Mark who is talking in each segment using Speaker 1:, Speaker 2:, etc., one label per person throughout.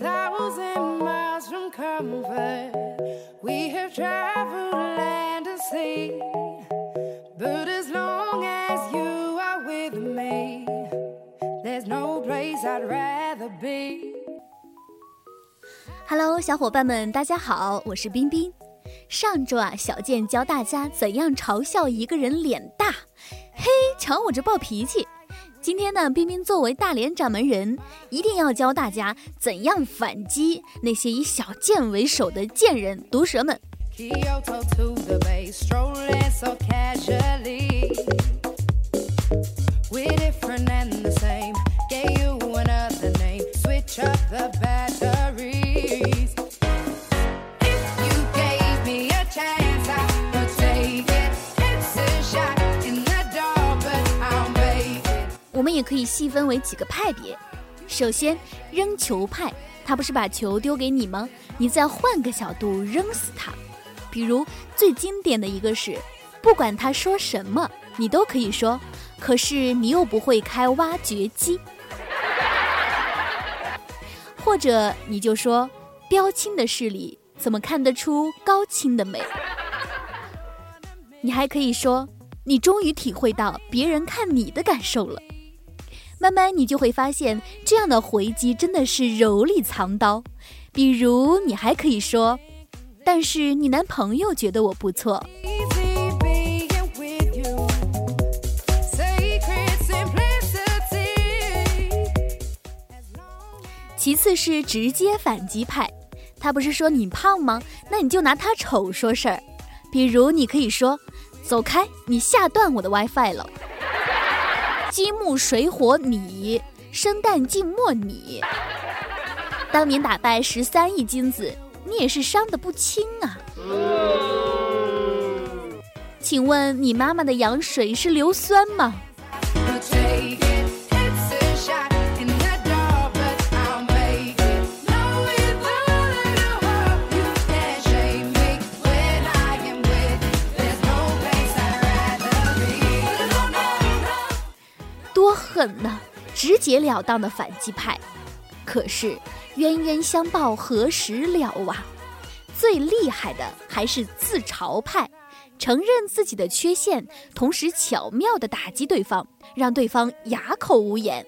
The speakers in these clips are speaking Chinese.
Speaker 1: that was in my room comfort. We have traveled land and sea. But as long as you are with me, there's no place I'd rather be.
Speaker 2: Hello，小伙伴们，大家好，我是冰冰。上周啊，小健教大家怎样嘲笑一个人脸大，嘿，瞧我这暴脾气。今天呢，冰冰作为大连掌门人，一定要教大家怎样反击那些以小贱为首的贱人毒蛇们。们也可以细分为几个派别。首先，扔球派，他不是把球丢给你吗？你再换个角度扔死他。比如最经典的一个是，不管他说什么，你都可以说。可是你又不会开挖掘机，或者你就说，标清的视力怎么看得出高清的美？你还可以说，你终于体会到别人看你的感受了。慢慢你就会发现，这样的回击真的是柔里藏刀。比如，你还可以说：“但是你男朋友觉得我不错。”其次是直接反击派，他不是说你胖吗？那你就拿他丑说事儿。比如，你可以说：“走开，你吓断我的 WiFi 了。”金木水火你，生旦净末你。当年打败十三亿金子，你也是伤得不轻啊。请问你妈妈的羊水是硫酸吗？狠呢，直截了当的反击派。可是冤冤相报何时了啊？最厉害的还是自嘲派，承认自己的缺陷，同时巧妙的打击对方，让对方哑口无言。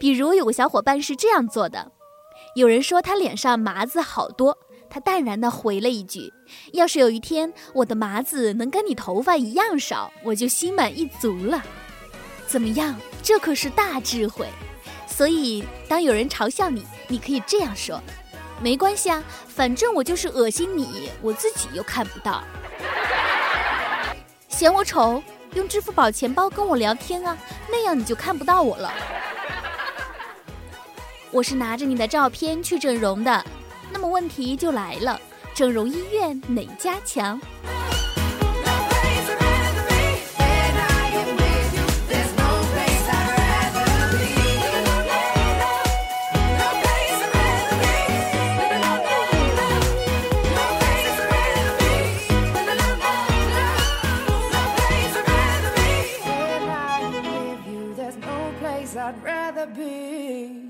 Speaker 2: 比如有个小伙伴是这样做的：有人说他脸上麻子好多，他淡然的回了一句：“要是有一天我的麻子能跟你头发一样少，我就心满意足了。”怎么样？这可是大智慧。所以，当有人嘲笑你，你可以这样说：“没关系啊，反正我就是恶心你，我自己又看不到。嫌我丑，用支付宝钱包跟我聊天啊，那样你就看不到我了。我是拿着你的照片去整容的，那么问题就来了：整容医院哪家强？” I'd rather be.